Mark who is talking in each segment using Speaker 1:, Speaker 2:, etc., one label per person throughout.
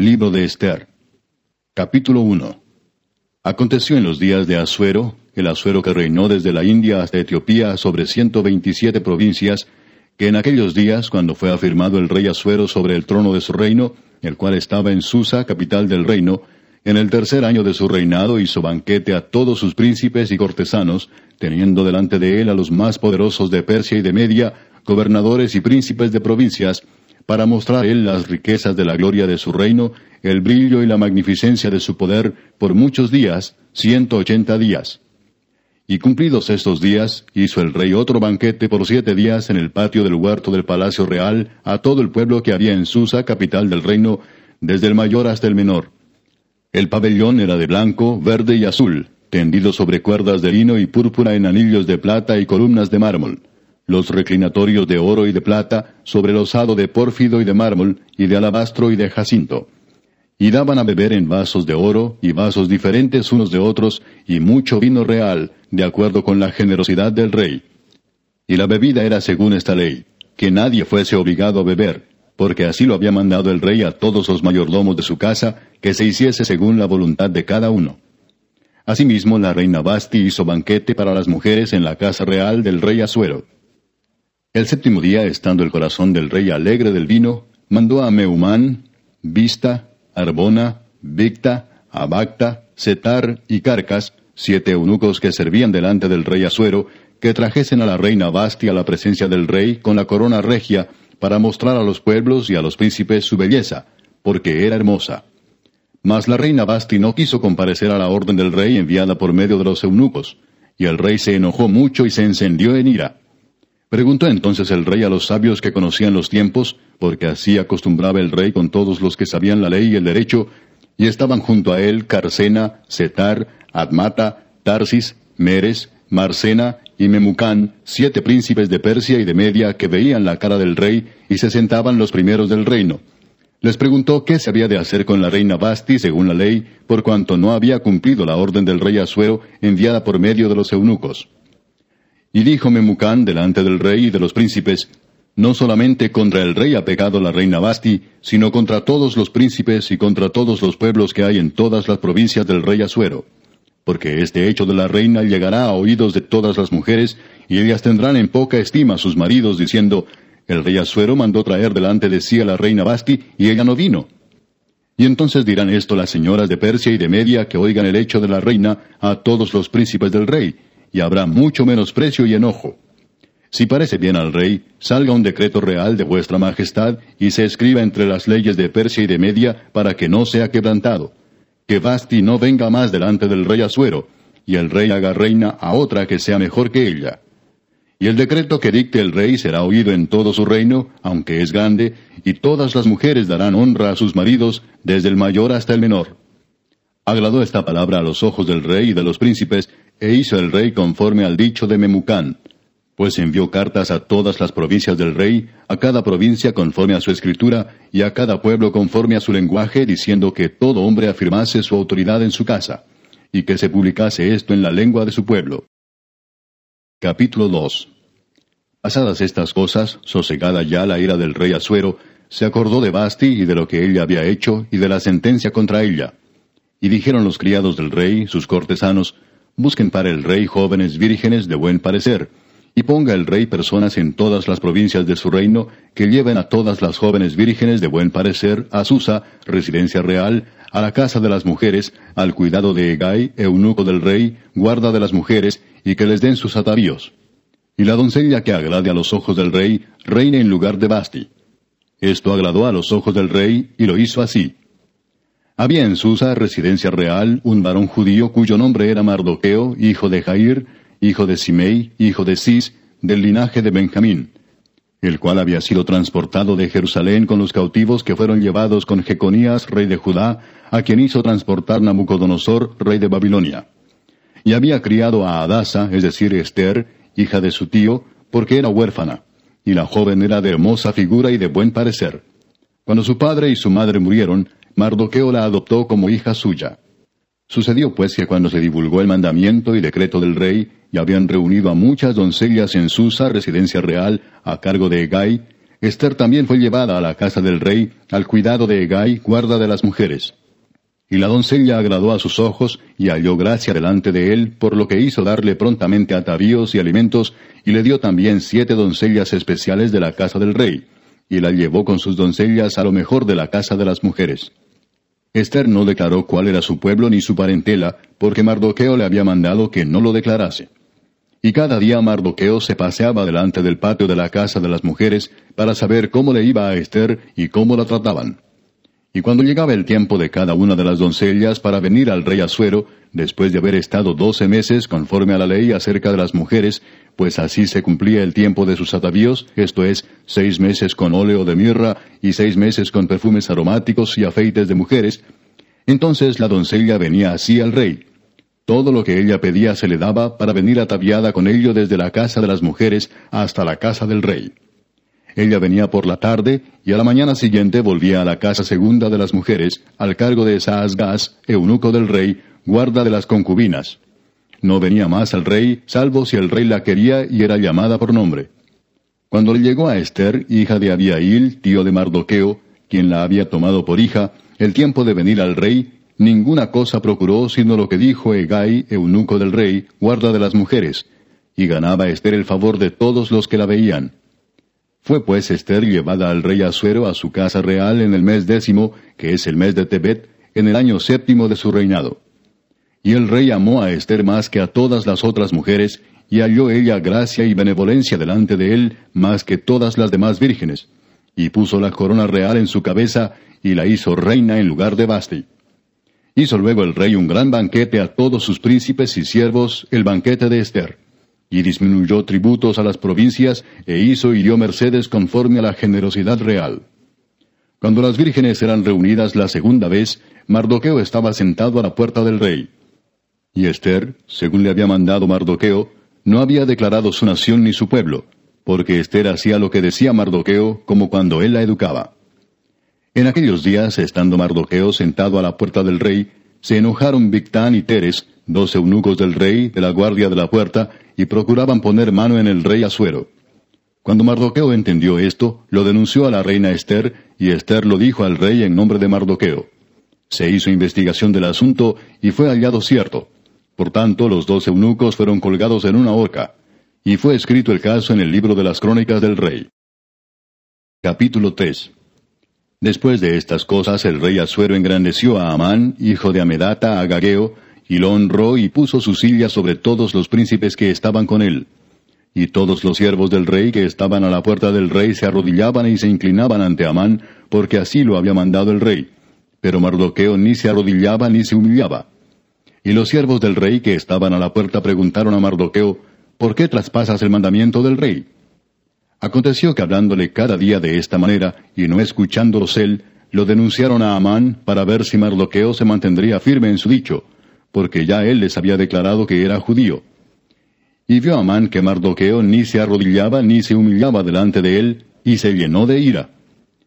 Speaker 1: Libro de Esther. Capítulo 1. Aconteció en los días de Asuero, el Asuero que reinó desde la India hasta Etiopía sobre ciento veintisiete provincias, que en aquellos días, cuando fue afirmado el rey Asuero sobre el trono de su reino, el cual estaba en Susa, capital del reino, en el tercer año de su reinado hizo banquete a todos sus príncipes y cortesanos, teniendo delante de él a los más poderosos de Persia y de Media, gobernadores y príncipes de provincias, para mostrar él las riquezas de la gloria de su reino, el brillo y la magnificencia de su poder por muchos días, ciento ochenta días. Y cumplidos estos días, hizo el rey otro banquete por siete días en el patio del huerto del palacio real a todo el pueblo que había en Susa, capital del reino, desde el mayor hasta el menor. El pabellón era de blanco, verde y azul, tendido sobre cuerdas de lino y púrpura en anillos de plata y columnas de mármol. Los reclinatorios de oro y de plata, sobre losado de pórfido y de mármol, y de alabastro y de jacinto y daban a beber en vasos de oro y vasos diferentes unos de otros, y mucho vino real, de acuerdo con la generosidad del rey. Y la bebida era según esta ley, que nadie fuese obligado a beber, porque así lo había mandado el rey a todos los mayordomos de su casa, que se hiciese según la voluntad de cada uno. Asimismo, la reina Basti hizo banquete para las mujeres en la casa real del rey Asuero. El séptimo día, estando el corazón del rey alegre del vino, mandó a Meumán, Vista, Arbona, Victa, Abacta, Setar y Carcas, siete eunucos que servían delante del rey Asuero, que trajesen a la reina Basti a la presencia del rey con la corona regia, para mostrar a los pueblos y a los príncipes su belleza, porque era hermosa. Mas la reina Basti no quiso comparecer a la orden del rey enviada por medio de los eunucos, y el rey se enojó mucho y se encendió en ira. Preguntó entonces el rey a los sabios que conocían los tiempos, porque así acostumbraba el rey con todos los que sabían la ley y el derecho, y estaban junto a él Carcena, Setar, Admata, Tarsis, Meres, Marcena y Memucán, siete príncipes de Persia y de Media que veían la cara del rey y se sentaban los primeros del reino. Les preguntó qué se había de hacer con la reina Basti según la ley, por cuanto no había cumplido la orden del rey Asuero enviada por medio de los eunucos. Y dijo Memucán delante del rey y de los príncipes, No solamente contra el rey ha pecado la reina Basti, sino contra todos los príncipes y contra todos los pueblos que hay en todas las provincias del rey Asuero. Porque este hecho de la reina llegará a oídos de todas las mujeres, y ellas tendrán en poca estima a sus maridos, diciendo, El rey Asuero mandó traer delante de sí a la reina Basti, y ella no vino. Y entonces dirán esto las señoras de Persia y de Media que oigan el hecho de la reina a todos los príncipes del rey, y habrá mucho menosprecio y enojo. Si parece bien al rey, salga un decreto real de vuestra majestad y se escriba entre las leyes de Persia y de Media para que no sea quebrantado. Que Basti no venga más delante del rey Asuero, y el rey haga reina a otra que sea mejor que ella. Y el decreto que dicte el rey será oído en todo su reino, aunque es grande, y todas las mujeres darán honra a sus maridos, desde el mayor hasta el menor. Agradó esta palabra a los ojos del rey y de los príncipes, e hizo el rey conforme al dicho de Memucán, pues envió cartas a todas las provincias del rey, a cada provincia conforme a su escritura, y a cada pueblo conforme a su lenguaje, diciendo que todo hombre afirmase su autoridad en su casa, y que se publicase esto en la lengua de su pueblo. Capítulo 2 Pasadas estas cosas, sosegada ya la ira del rey Asuero, se acordó de Basti y de lo que ella había hecho y de la sentencia contra ella. Y dijeron los criados del rey, sus cortesanos, busquen para el rey jóvenes vírgenes de buen parecer, y ponga el rey personas en todas las provincias de su reino que lleven a todas las jóvenes vírgenes de buen parecer a Susa, residencia real, a la casa de las mujeres, al cuidado de Egay, eunuco del rey, guarda de las mujeres, y que les den sus atavíos. Y la doncella que agrade a los ojos del rey, reine en lugar de Basti. Esto agradó a los ojos del rey, y lo hizo así. Había en Susa, residencia real, un varón judío cuyo nombre era Mardoqueo, hijo de Jair, hijo de Simei, hijo de Cis, del linaje de Benjamín, el cual había sido transportado de Jerusalén con los cautivos que fueron llevados con Jeconías, rey de Judá, a quien hizo transportar Nabucodonosor, rey de Babilonia. Y había criado a Adasa, es decir, Esther, hija de su tío, porque era huérfana, y la joven era de hermosa figura y de buen parecer. Cuando su padre y su madre murieron, Mardoqueo la adoptó como hija suya. Sucedió pues que cuando se divulgó el mandamiento y decreto del rey, y habían reunido a muchas doncellas en Susa, residencia real, a cargo de Egay, Esther también fue llevada a la casa del rey, al cuidado de Egay, guarda de las mujeres. Y la doncella agradó a sus ojos, y halló gracia delante de él, por lo que hizo darle prontamente atavíos y alimentos, y le dio también siete doncellas especiales de la casa del rey, y la llevó con sus doncellas a lo mejor de la casa de las mujeres. Esther no declaró cuál era su pueblo ni su parentela, porque Mardoqueo le había mandado que no lo declarase. Y cada día Mardoqueo se paseaba delante del patio de la casa de las mujeres para saber cómo le iba a Esther y cómo la trataban. Y cuando llegaba el tiempo de cada una de las doncellas para venir al rey Asuero, después de haber estado doce meses conforme a la ley acerca de las mujeres, pues así se cumplía el tiempo de sus atavíos, esto es, seis meses con óleo de mirra y seis meses con perfumes aromáticos y afeites de mujeres, entonces la doncella venía así al rey, todo lo que ella pedía se le daba para venir ataviada con ello desde la casa de las mujeres hasta la casa del rey. Ella venía por la tarde y a la mañana siguiente volvía a la casa segunda de las mujeres, al cargo de Saasgas, eunuco del rey, guarda de las concubinas. No venía más al rey, salvo si el rey la quería y era llamada por nombre. Cuando le llegó a Esther, hija de Abiail, tío de Mardoqueo, quien la había tomado por hija, el tiempo de venir al rey, ninguna cosa procuró sino lo que dijo Egay, eunuco del rey, guarda de las mujeres, y ganaba Esther el favor de todos los que la veían. Fue pues Esther llevada al rey Asuero a su casa real en el mes décimo, que es el mes de Tebet, en el año séptimo de su reinado. Y el rey amó a Esther más que a todas las otras mujeres, y halló ella gracia y benevolencia delante de él más que todas las demás vírgenes, y puso la corona real en su cabeza, y la hizo reina en lugar de Basti. Hizo luego el rey un gran banquete a todos sus príncipes y siervos, el banquete de Esther. Y disminuyó tributos a las provincias, e hizo y dio mercedes conforme a la generosidad real. Cuando las vírgenes eran reunidas la segunda vez, Mardoqueo estaba sentado a la puerta del rey. Y Esther, según le había mandado Mardoqueo, no había declarado su nación ni su pueblo, porque Esther hacía lo que decía Mardoqueo como cuando él la educaba. En aquellos días, estando Mardoqueo sentado a la puerta del rey, se enojaron Victán y Teres, dos eunucos del rey, de la guardia de la puerta, y procuraban poner mano en el rey Asuero. Cuando Mardoqueo entendió esto, lo denunció a la reina Esther, y Esther lo dijo al rey en nombre de Mardoqueo. Se hizo investigación del asunto y fue hallado cierto. Por tanto, los dos eunucos fueron colgados en una horca, y fue escrito el caso en el libro de las crónicas del rey. Capítulo 3 Después de estas cosas el rey Asuero engrandeció a Amán, hijo de Amedata, a Gageo, y lo honró y puso su silla sobre todos los príncipes que estaban con él. Y todos los siervos del rey que estaban a la puerta del rey se arrodillaban y se inclinaban ante Amán, porque así lo había mandado el rey. Pero Mardoqueo ni se arrodillaba ni se humillaba. Y los siervos del rey que estaban a la puerta preguntaron a Mardoqueo, ¿por qué traspasas el mandamiento del rey? Aconteció que hablándole cada día de esta manera, y no escuchándolos él, lo denunciaron a Amán para ver si Mardoqueo se mantendría firme en su dicho, porque ya él les había declarado que era judío. Y vio Amán que Mardoqueo ni se arrodillaba ni se humillaba delante de él, y se llenó de ira.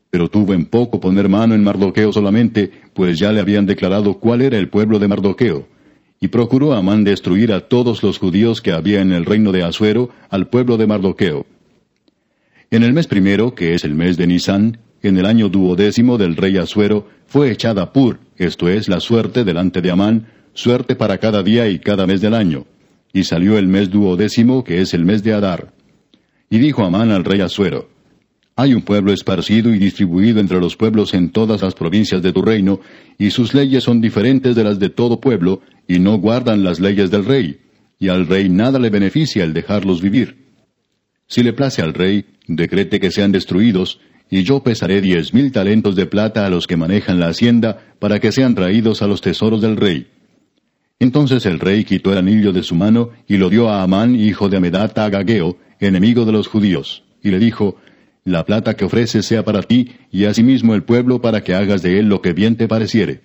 Speaker 1: Pero tuvo en poco poner mano en Mardoqueo solamente, pues ya le habían declarado cuál era el pueblo de Mardoqueo. Y procuró Amán destruir a todos los judíos que había en el reino de Asuero, al pueblo de Mardoqueo. En el mes primero, que es el mes de Nisan, en el año duodécimo del rey Asuero, fue echada Pur, esto es, la suerte delante de Amán, suerte para cada día y cada mes del año. Y salió el mes duodécimo, que es el mes de Adar. Y dijo Amán al rey Asuero, Hay un pueblo esparcido y distribuido entre los pueblos en todas las provincias de tu reino, y sus leyes son diferentes de las de todo pueblo, y no guardan las leyes del rey, y al rey nada le beneficia el dejarlos vivir. Si le place al rey, decrete que sean destruidos, y yo pesaré diez mil talentos de plata a los que manejan la hacienda, para que sean traídos a los tesoros del rey. Entonces el rey quitó el anillo de su mano y lo dio a Amán, hijo de Amedata Agageo, enemigo de los judíos, y le dijo, La plata que ofreces sea para ti, y asimismo el pueblo para que hagas de él lo que bien te pareciere.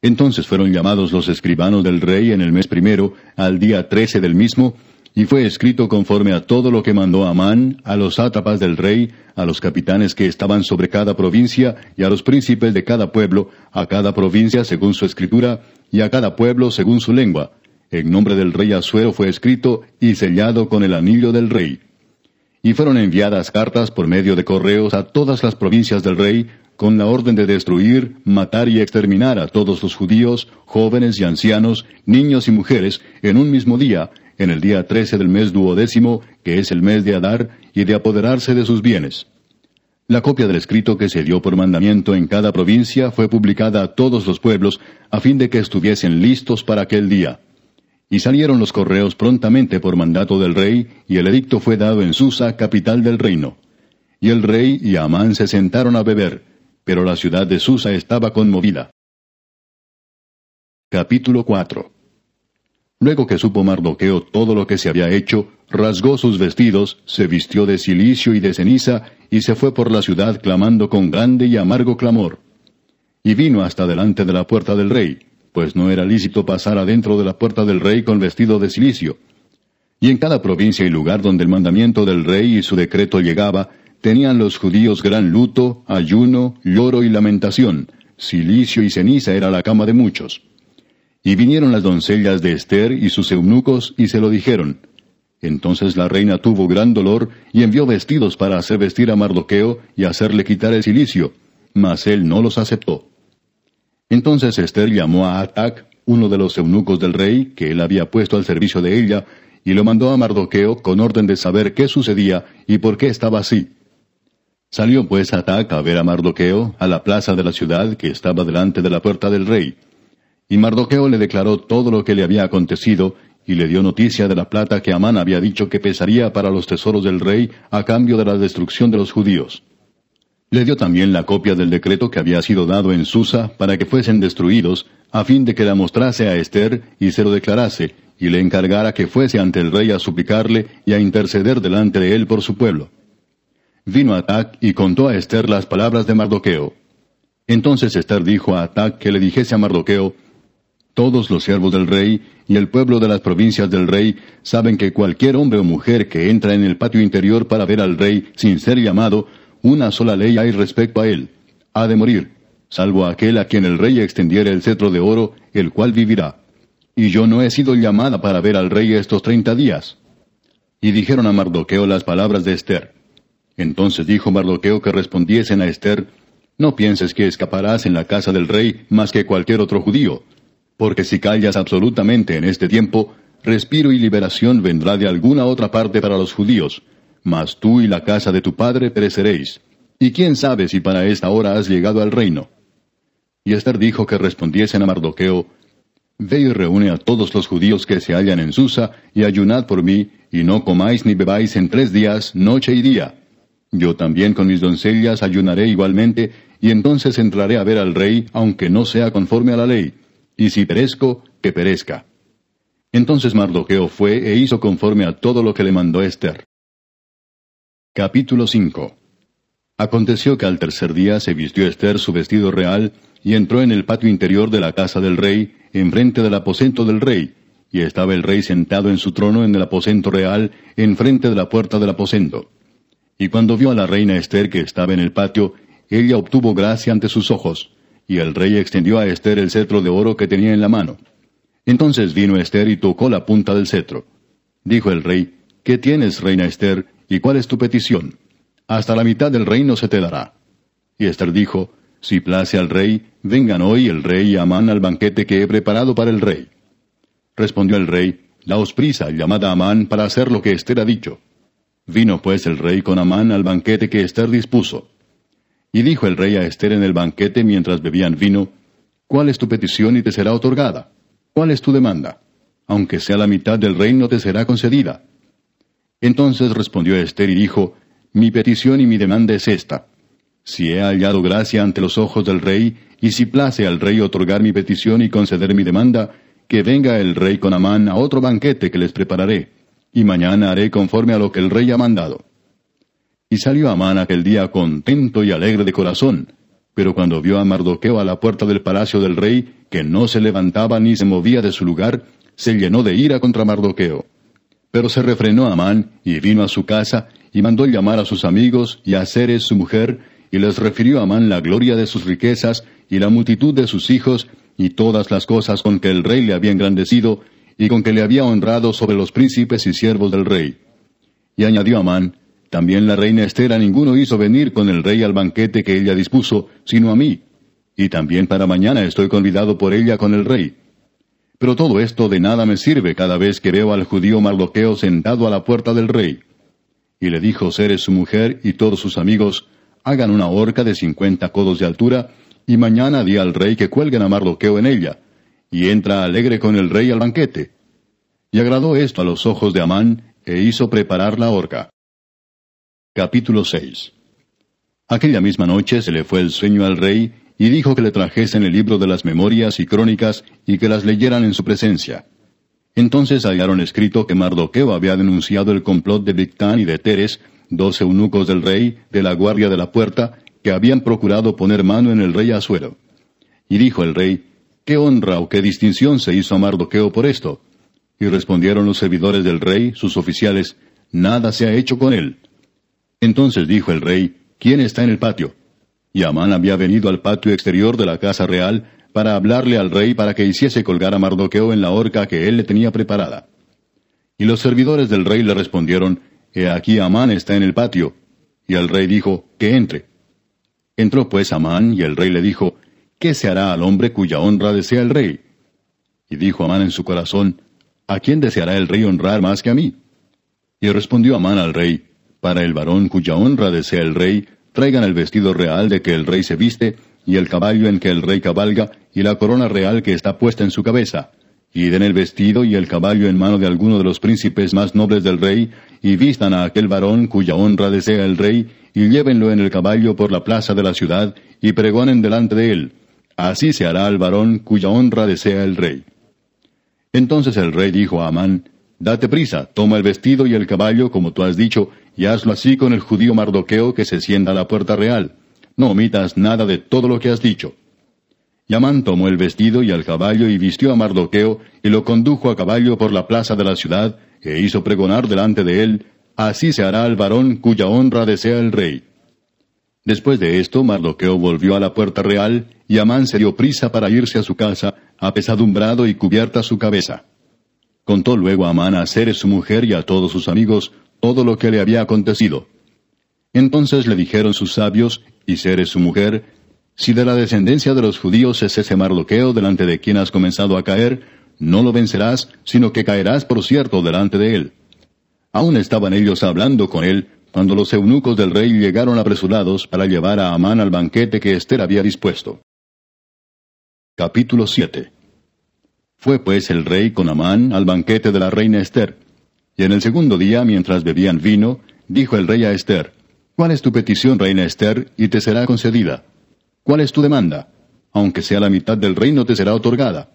Speaker 1: Entonces fueron llamados los escribanos del rey en el mes primero, al día trece del mismo, y fue escrito conforme a todo lo que mandó Amán, a los sátrapas del rey, a los capitanes que estaban sobre cada provincia, y a los príncipes de cada pueblo, a cada provincia según su escritura, y a cada pueblo según su lengua. En nombre del rey Asuero fue escrito y sellado con el anillo del rey. Y fueron enviadas cartas por medio de correos a todas las provincias del rey, con la orden de destruir, matar y exterminar a todos los judíos, jóvenes y ancianos, niños y mujeres, en un mismo día, en el día trece del mes duodécimo, que es el mes de Adar, y de apoderarse de sus bienes. La copia del escrito que se dio por mandamiento en cada provincia fue publicada a todos los pueblos, a fin de que estuviesen listos para aquel día. Y salieron los correos prontamente por mandato del rey, y el edicto fue dado en Susa, capital del reino. Y el rey y Amán se sentaron a beber, pero la ciudad de Susa estaba conmovida. Capítulo 4 Luego que supo Mardoqueo todo lo que se había hecho, rasgó sus vestidos, se vistió de cilicio y de ceniza, y se fue por la ciudad clamando con grande y amargo clamor. Y vino hasta delante de la puerta del rey, pues no era lícito pasar adentro de la puerta del rey con vestido de cilicio. Y en cada provincia y lugar donde el mandamiento del rey y su decreto llegaba, tenían los judíos gran luto, ayuno, lloro y lamentación, cilicio y ceniza era la cama de muchos. Y vinieron las doncellas de Esther y sus eunucos y se lo dijeron. Entonces la reina tuvo gran dolor y envió vestidos para hacer vestir a Mardoqueo y hacerle quitar el cilicio, mas él no los aceptó. Entonces Esther llamó a Atac, uno de los eunucos del rey, que él había puesto al servicio de ella, y lo mandó a Mardoqueo con orden de saber qué sucedía y por qué estaba así. Salió pues Atac a ver a Mardoqueo a la plaza de la ciudad que estaba delante de la puerta del rey. Y Mardoqueo le declaró todo lo que le había acontecido, y le dio noticia de la plata que Amán había dicho que pesaría para los tesoros del rey a cambio de la destrucción de los judíos. Le dio también la copia del decreto que había sido dado en Susa para que fuesen destruidos, a fin de que la mostrase a Esther y se lo declarase, y le encargara que fuese ante el rey a suplicarle y a interceder delante de él por su pueblo. Vino Atac y contó a Esther las palabras de Mardoqueo. Entonces Esther dijo a Atac que le dijese a Mardoqueo, todos los siervos del rey y el pueblo de las provincias del rey saben que cualquier hombre o mujer que entra en el patio interior para ver al rey sin ser llamado, una sola ley hay respecto a él. Ha de morir, salvo aquel a quien el rey extendiere el cetro de oro, el cual vivirá. Y yo no he sido llamada para ver al rey estos treinta días. Y dijeron a Mardoqueo las palabras de Esther. Entonces dijo Mardoqueo que respondiesen a Esther, No pienses que escaparás en la casa del rey más que cualquier otro judío porque si callas absolutamente en este tiempo, respiro y liberación vendrá de alguna otra parte para los judíos, mas tú y la casa de tu padre pereceréis. Y quién sabe si para esta hora has llegado al reino. Y Esther dijo que respondiesen a Mardoqueo, Ve y reúne a todos los judíos que se hallan en Susa, y ayunad por mí, y no comáis ni bebáis en tres días, noche y día. Yo también con mis doncellas ayunaré igualmente, y entonces entraré a ver al rey, aunque no sea conforme a la ley y si perezco, que perezca. Entonces Mardoqueo fue e hizo conforme a todo lo que le mandó Esther. Capítulo 5 Aconteció que al tercer día se vistió Esther su vestido real y entró en el patio interior de la casa del rey, enfrente del aposento del rey, y estaba el rey sentado en su trono en el aposento real, enfrente de la puerta del aposento. Y cuando vio a la reina Esther que estaba en el patio, ella obtuvo gracia ante sus ojos, y el rey extendió a Esther el cetro de oro que tenía en la mano. Entonces vino Esther y tocó la punta del cetro. Dijo el rey, ¿Qué tienes, reina Esther, y cuál es tu petición? Hasta la mitad del reino se te dará. Y Esther dijo, Si place al rey, vengan hoy el rey y Amán al banquete que he preparado para el rey. Respondió el rey, Daos prisa, llamad a Amán para hacer lo que Esther ha dicho. Vino pues el rey con Amán al banquete que Esther dispuso. Y dijo el rey a Esther en el banquete mientras bebían vino, ¿Cuál es tu petición y te será otorgada? ¿Cuál es tu demanda? Aunque sea la mitad del reino te será concedida. Entonces respondió Esther y dijo, Mi petición y mi demanda es esta. Si he hallado gracia ante los ojos del rey, y si place al rey otorgar mi petición y conceder mi demanda, que venga el rey con Amán a otro banquete que les prepararé, y mañana haré conforme a lo que el rey ha mandado. Y salió Amán aquel día contento y alegre de corazón. Pero cuando vio a Mardoqueo a la puerta del palacio del rey, que no se levantaba ni se movía de su lugar, se llenó de ira contra Mardoqueo. Pero se refrenó Amán, y vino a su casa, y mandó llamar a sus amigos y a Ceres su mujer, y les refirió a Amán la gloria de sus riquezas, y la multitud de sus hijos, y todas las cosas con que el rey le había engrandecido, y con que le había honrado sobre los príncipes y siervos del rey. Y añadió Amán, También la reina Esther a ninguno hizo venir con el rey al banquete que ella dispuso, sino a mí. Y también para mañana estoy convidado por ella con el rey. Pero todo esto de nada me sirve cada vez que veo al judío Mardoqueo sentado a la puerta del rey. Y le dijo Ceres su mujer y todos sus amigos, hagan una horca de cincuenta codos de altura, y mañana di al rey que cuelguen a Mardoqueo en ella, y entra alegre con el rey al banquete. Y agradó esto a los ojos de Amán, e hizo preparar la horca. Capítulo 6 Aquella misma noche se le fue el sueño al rey, y dijo que le trajesen el libro de las memorias y crónicas, y que las leyeran en su presencia. Entonces hallaron escrito que Mardoqueo había denunciado el complot de Victán y de Teres, dos eunucos del rey, de la guardia de la puerta, que habían procurado poner mano en el rey Asuero. Y dijo el rey, ¿qué honra o qué distinción se hizo a Mardoqueo por esto? Y respondieron los servidores del rey, sus oficiales, nada se ha hecho con él. Entonces dijo el rey, ¿quién está en el patio? Y Amán había venido al patio exterior de la casa real para hablarle al rey para que hiciese colgar a Mardoqueo en la horca que él le tenía preparada. Y los servidores del rey le respondieron, He aquí Amán está en el patio. Y el rey dijo, Que entre. Entró pues Amán, y el rey le dijo, ¿Qué se hará al hombre cuya honra desea el rey? Y dijo Amán en su corazón, ¿A quién deseará el rey honrar más que a mí? Y respondió Amán al rey, Para el varón cuya honra desea el rey, traigan el vestido real de que el rey se viste, y el caballo en que el rey cabalga, y la corona real que está puesta en su cabeza. Y den el vestido y el caballo en mano de alguno de los príncipes más nobles del rey, y vistan a aquel varón cuya honra desea el rey, y llévenlo en el caballo por la plaza de la ciudad, y pregonen delante de él. Así se hará al varón cuya honra desea el rey. Entonces el rey dijo a Amán, Date prisa, toma el vestido y el caballo, como tú has dicho, y hazlo así con el judío Mardoqueo que se sienta a la puerta real. No omitas nada de todo lo que has dicho. Y Amán tomó el vestido y el caballo y vistió a Mardoqueo, y lo condujo a caballo por la plaza de la ciudad, e hizo pregonar delante de él, Así se hará al varón cuya honra desea el rey. Después de esto, Mardoqueo volvió a la puerta real, y Amán se dio prisa para irse a su casa, apesadumbrado y cubierta su cabeza. Contó luego Amán a Ceres su mujer y a todos sus amigos todo lo que le había acontecido. Entonces le dijeron sus sabios, y Ceres su mujer, Si de la descendencia de los judíos es ese Mardoqueo delante de quien has comenzado a caer, no lo vencerás, sino que caerás por cierto delante de él. Aún estaban ellos hablando con él, cuando los eunucos del rey llegaron apresurados para llevar a Amán al banquete que Esther había dispuesto. Capítulo 7 Fue pues el rey con Amán al banquete de la reina Esther. Y en el segundo día, mientras bebían vino, dijo el rey a Esther, ¿Cuál es tu petición, reina Esther, y te será concedida? ¿Cuál es tu demanda? Aunque sea la mitad del reino te será otorgada.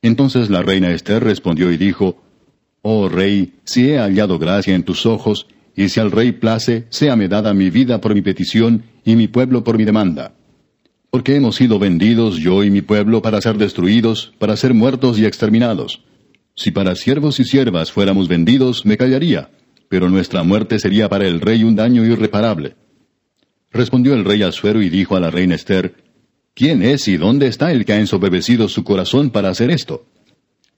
Speaker 1: Entonces la reina Esther respondió y dijo, Oh rey, si he hallado gracia en tus ojos, y si al rey place, séame dada mi vida por mi petición y mi pueblo por mi demanda. Porque hemos sido vendidos yo y mi pueblo para ser destruidos, para ser muertos y exterminados. Si para siervos y siervas fuéramos vendidos, me callaría, pero nuestra muerte sería para el rey un daño irreparable. Respondió el rey Asuero y dijo a la reina Esther, ¿Quién es y dónde está el que ha ensoberbecido su corazón para hacer esto?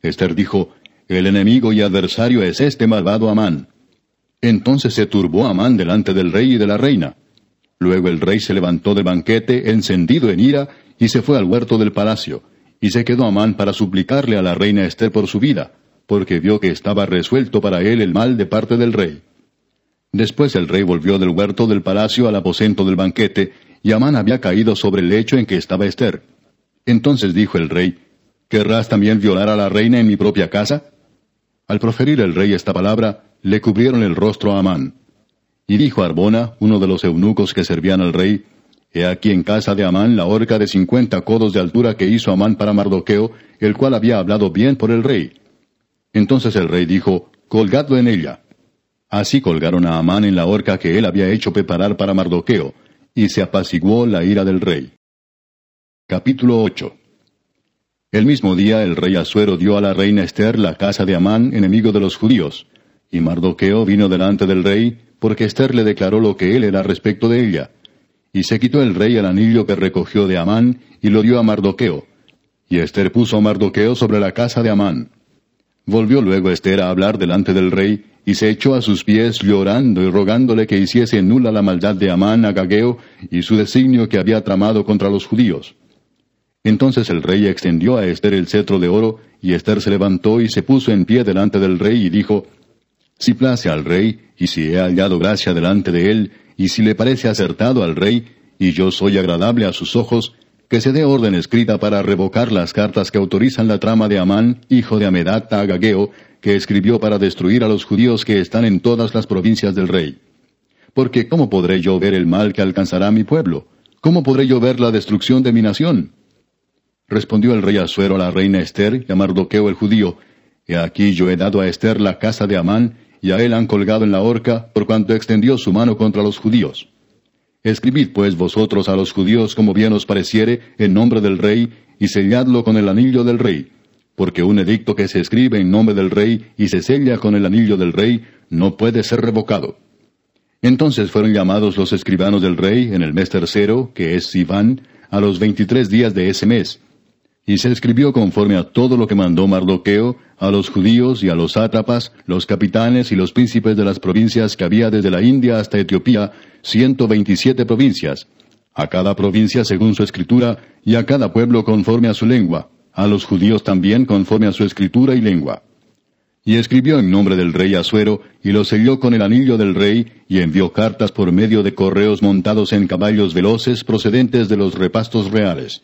Speaker 1: Esther dijo, el enemigo y adversario es este malvado Amán. Entonces se turbó Amán delante del rey y de la reina. Luego el rey se levantó del banquete, encendido en ira, y se fue al huerto del palacio, y se quedó Amán para suplicarle a la reina Esther por su vida, porque vio que estaba resuelto para él el mal de parte del rey. Después el rey volvió del huerto del palacio al aposento del banquete, y Amán había caído sobre el lecho en que estaba Esther. Entonces dijo el rey, ¿Querrás también violar a la reina en mi propia casa? Al proferir el rey esta palabra, le cubrieron el rostro a Amán. Y dijo Arbona, uno de los eunucos que servían al rey, He aquí en casa de Amán la horca de cincuenta codos de altura que hizo Amán para Mardoqueo, el cual había hablado bien por el rey. Entonces el rey dijo, Colgadlo en ella. Así colgaron a Amán en la horca que él había hecho preparar para Mardoqueo, y se apaciguó la ira del rey. Capítulo 8 el mismo día el rey Asuero dio a la reina Esther la casa de Amán, enemigo de los judíos. Y Mardoqueo vino delante del rey, porque Esther le declaró lo que él era respecto de ella. Y se quitó el rey el anillo que recogió de Amán, y lo dio a Mardoqueo. Y Esther puso a Mardoqueo sobre la casa de Amán. Volvió luego Esther a hablar delante del rey, y se echó a sus pies llorando y rogándole que hiciese nula la maldad de Amán Agageo y su designio que había tramado contra los judíos. Entonces el rey extendió a Esther el cetro de oro, y Esther se levantó y se puso en pie delante del rey y dijo, Si place al rey, y si he hallado gracia delante de él, y si le parece acertado al rey, y yo soy agradable a sus ojos, que se dé orden escrita para revocar las cartas que autorizan la trama de Amán, hijo de Amedata Agageo, que escribió para destruir a los judíos que están en todas las provincias del rey. Porque ¿cómo podré yo ver el mal que alcanzará mi pueblo? ¿Cómo podré yo ver la destrucción de mi nación? Respondió el rey Asuero a la reina Esther y a el judío, He aquí yo he dado a Esther la casa de Amán, y a él han colgado en la horca, por cuanto extendió su mano contra los judíos. Escribid pues vosotros a los judíos como bien os pareciere, en nombre del rey, y selladlo con el anillo del rey, porque un edicto que se escribe en nombre del rey y se sella con el anillo del rey, no puede ser revocado. Entonces fueron llamados los escribanos del rey en el mes tercero, que es Sivan, a los veintitrés días de ese mes, y se escribió conforme a todo lo que mandó Mardoqueo a los judíos y a los sátrapas, los capitanes y los príncipes de las provincias que había desde la India hasta Etiopía, ciento veintisiete provincias, a cada provincia según su escritura, y a cada pueblo conforme a su lengua, a los judíos también conforme a su escritura y lengua. Y escribió en nombre del rey Asuero, y lo selló con el anillo del rey, y envió cartas por medio de correos montados en caballos veloces procedentes de los repastos reales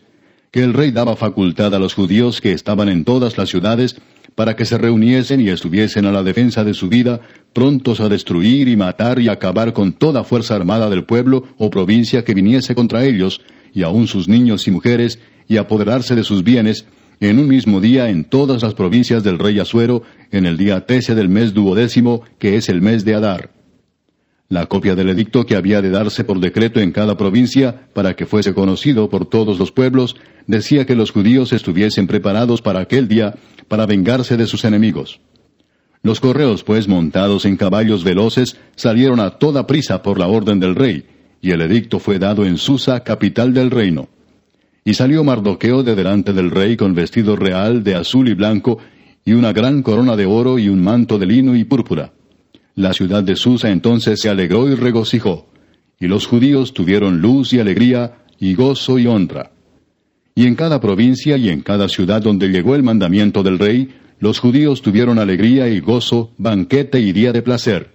Speaker 1: que el rey daba facultad a los judíos que estaban en todas las ciudades para que se reuniesen y estuviesen a la defensa de su vida, prontos a destruir y matar y acabar con toda fuerza armada del pueblo o provincia que viniese contra ellos, y aun sus niños y mujeres, y apoderarse de sus bienes, en un mismo día en todas las provincias del rey Asuero, en el día trece del mes duodécimo, que es el mes de Adar la copia del edicto que había de darse por decreto en cada provincia para que fuese conocido por todos los pueblos, decía que los judíos estuviesen preparados para aquel día para vengarse de sus enemigos. Los correos, pues, montados en caballos veloces, salieron a toda prisa por la orden del rey, y el edicto fue dado en Susa, capital del reino. Y salió Mardoqueo de delante del rey con vestido real de azul y blanco, y una gran corona de oro y un manto de lino y púrpura. La ciudad de Susa entonces se alegró y regocijó, y los judíos tuvieron luz y alegría, y gozo y honra. Y en cada provincia y en cada ciudad donde llegó el mandamiento del rey, los judíos tuvieron alegría y gozo, banquete y día de placer.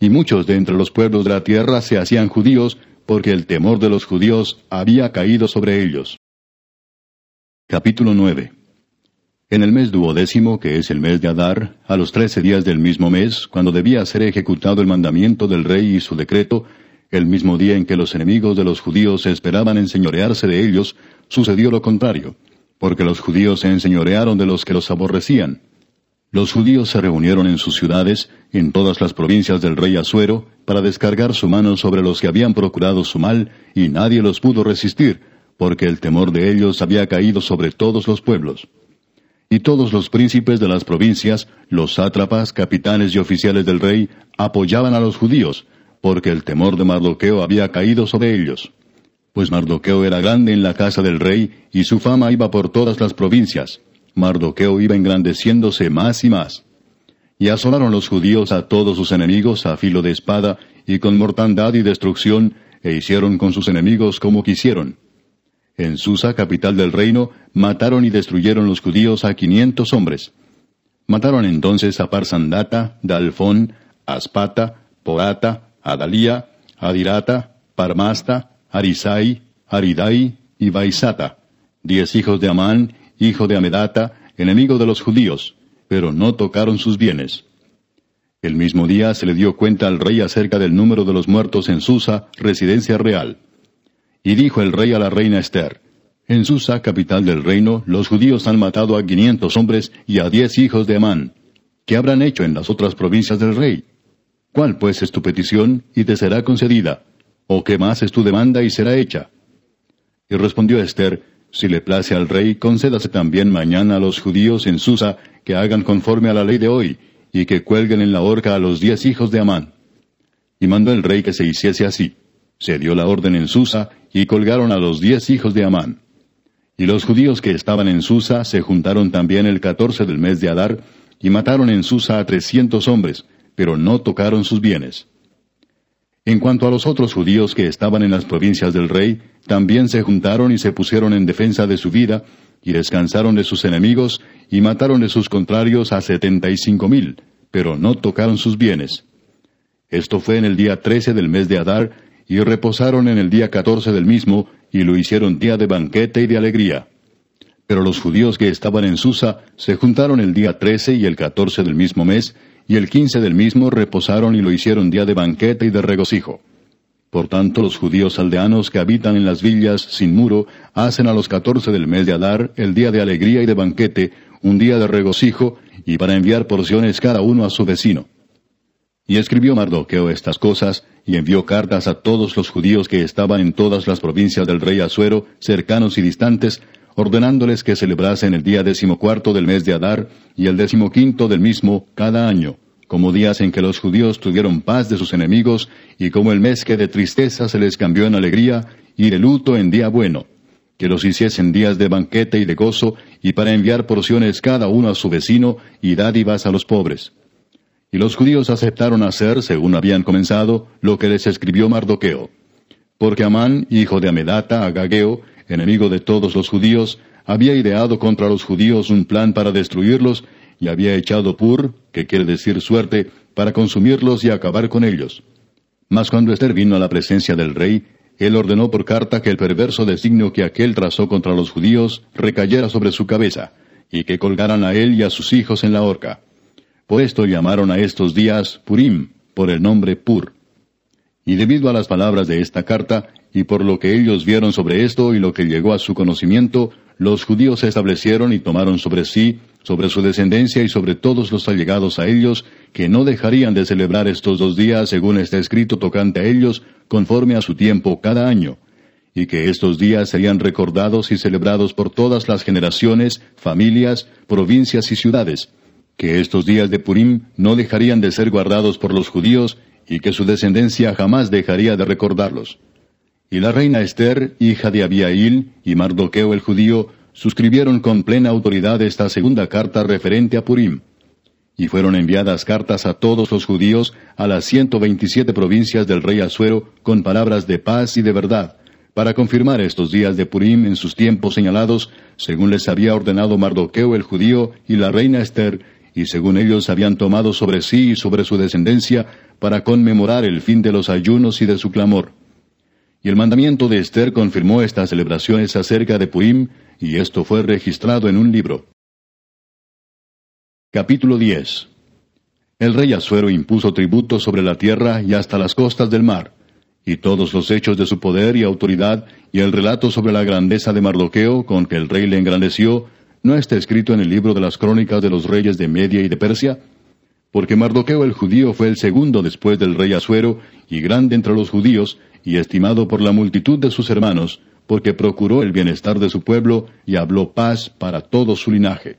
Speaker 1: Y muchos de entre los pueblos de la tierra se hacían judíos, porque el temor de los judíos había caído sobre ellos. Capítulo 9 en el mes duodécimo, que es el mes de Adar, a los trece días del mismo mes, cuando debía ser ejecutado el mandamiento del rey y su decreto, el mismo día en que los enemigos de los judíos esperaban enseñorearse de ellos, sucedió lo contrario, porque los judíos se enseñorearon de los que los aborrecían. Los judíos se reunieron en sus ciudades, en todas las provincias del rey Asuero, para descargar su mano sobre los que habían procurado su mal, y nadie los pudo resistir, porque el temor de ellos había caído sobre todos los pueblos y todos los príncipes de las provincias, los sátrapas, capitanes y oficiales del rey, apoyaban a los judíos, porque el temor de Mardoqueo había caído sobre ellos. Pues Mardoqueo era grande en la casa del rey, y su fama iba por todas las provincias. Mardoqueo iba engrandeciéndose más y más. Y asolaron los judíos a todos sus enemigos a filo de espada, y con mortandad y destrucción, e hicieron con sus enemigos como quisieron. En Susa, capital del reino, mataron y destruyeron los judíos a quinientos hombres. Mataron entonces a Parsandata, Dalfón, Aspata, Poata, Adalía, Adirata, Parmasta, Arisai, Aridai y Baisata, diez hijos de Amán, hijo de Amedata, enemigo de los judíos, pero no tocaron sus bienes. El mismo día se le dio cuenta al rey acerca del número de los muertos en Susa, residencia real. Y dijo el rey a la reina Esther, En Susa, capital del reino, los judíos han matado a quinientos hombres y a diez hijos de Amán. ¿Qué habrán hecho en las otras provincias del rey? ¿Cuál pues es tu petición y te será concedida? ¿O qué más es tu demanda y será hecha? Y respondió Esther, Si le place al rey, concédase también mañana a los judíos en Susa que hagan conforme a la ley de hoy, y que cuelguen en la horca a los diez hijos de Amán. Y mandó el rey que se hiciese así. Se dio la orden en Susa, y colgaron a los diez hijos de Amán. Y los judíos que estaban en Susa se juntaron también el catorce del mes de Adar, y mataron en Susa a trescientos hombres, pero no tocaron sus bienes. En cuanto a los otros judíos que estaban en las provincias del rey, también se juntaron y se pusieron en defensa de su vida, y descansaron de sus enemigos, y mataron de sus contrarios a setenta y cinco mil, pero no tocaron sus bienes. Esto fue en el día trece del mes de Adar, y reposaron en el día catorce del mismo, y lo hicieron día de banquete y de alegría. Pero los judíos que estaban en Susa se juntaron el día trece y el catorce del mismo mes, y el quince del mismo reposaron y lo hicieron día de banquete y de regocijo. Por tanto, los judíos aldeanos que habitan en las villas sin muro hacen a los catorce del mes de Adar el día de alegría y de banquete, un día de regocijo, y para enviar porciones cada uno a su vecino. Y escribió Mardoqueo estas cosas, y envió cartas a todos los judíos que estaban en todas las provincias del rey Asuero, cercanos y distantes, ordenándoles que celebrasen el día decimocuarto del mes de Adar y el decimoquinto del mismo cada año, como días en que los judíos tuvieron paz de sus enemigos, y como el mes que de tristeza se les cambió en alegría, y de luto en día bueno, que los hiciesen días de banquete y de gozo, y para enviar porciones cada uno a su vecino, y dádivas a los pobres. Y los judíos aceptaron hacer, según habían comenzado, lo que les escribió Mardoqueo. Porque Amán, hijo de Amedata, Agageo, enemigo de todos los judíos, había ideado contra los judíos un plan para destruirlos, y había echado pur, que quiere decir suerte, para consumirlos y acabar con ellos. Mas cuando Esther vino a la presencia del rey, él ordenó por carta que el perverso designio que aquel trazó contra los judíos recayera sobre su cabeza, y que colgaran a él y a sus hijos en la horca. Por esto llamaron a estos días Purim, por el nombre Pur. Y debido a las palabras de esta carta, y por lo que ellos vieron sobre esto y lo que llegó a su conocimiento, los judíos se establecieron y tomaron sobre sí, sobre su descendencia y sobre todos los allegados a ellos, que no dejarían de celebrar estos dos días según está escrito tocante a ellos, conforme a su tiempo cada año, y que estos días serían recordados y celebrados por todas las generaciones, familias, provincias y ciudades, que estos días de Purim no dejarían de ser guardados por los judíos, y que su descendencia jamás dejaría de recordarlos. Y la reina Esther, hija de Abiail, y Mardoqueo el judío, suscribieron con plena autoridad esta segunda carta referente a Purim. Y fueron enviadas cartas a todos los judíos a las ciento veintisiete provincias del rey Asuero con palabras de paz y de verdad, para confirmar estos días de Purim en sus tiempos señalados, según les había ordenado Mardoqueo el judío y la reina Esther, y según ellos habían tomado sobre sí y sobre su descendencia, para conmemorar el fin de los ayunos y de su clamor. Y el mandamiento de Esther confirmó estas celebraciones acerca de Purim, y esto fue registrado en un libro. Capítulo 10 El rey Asuero impuso tributo sobre la tierra y hasta las costas del mar, y todos los hechos de su poder y autoridad, y el relato sobre la grandeza de Mardoqueo con que el rey le engrandeció, ¿no está escrito en el libro de las crónicas de los reyes de Media y de Persia? Porque Mardoqueo el judío fue el segundo después del rey Asuero, y grande entre los judíos, y estimado por la multitud de sus hermanos, porque procuró el bienestar de su pueblo y habló paz para todo su linaje.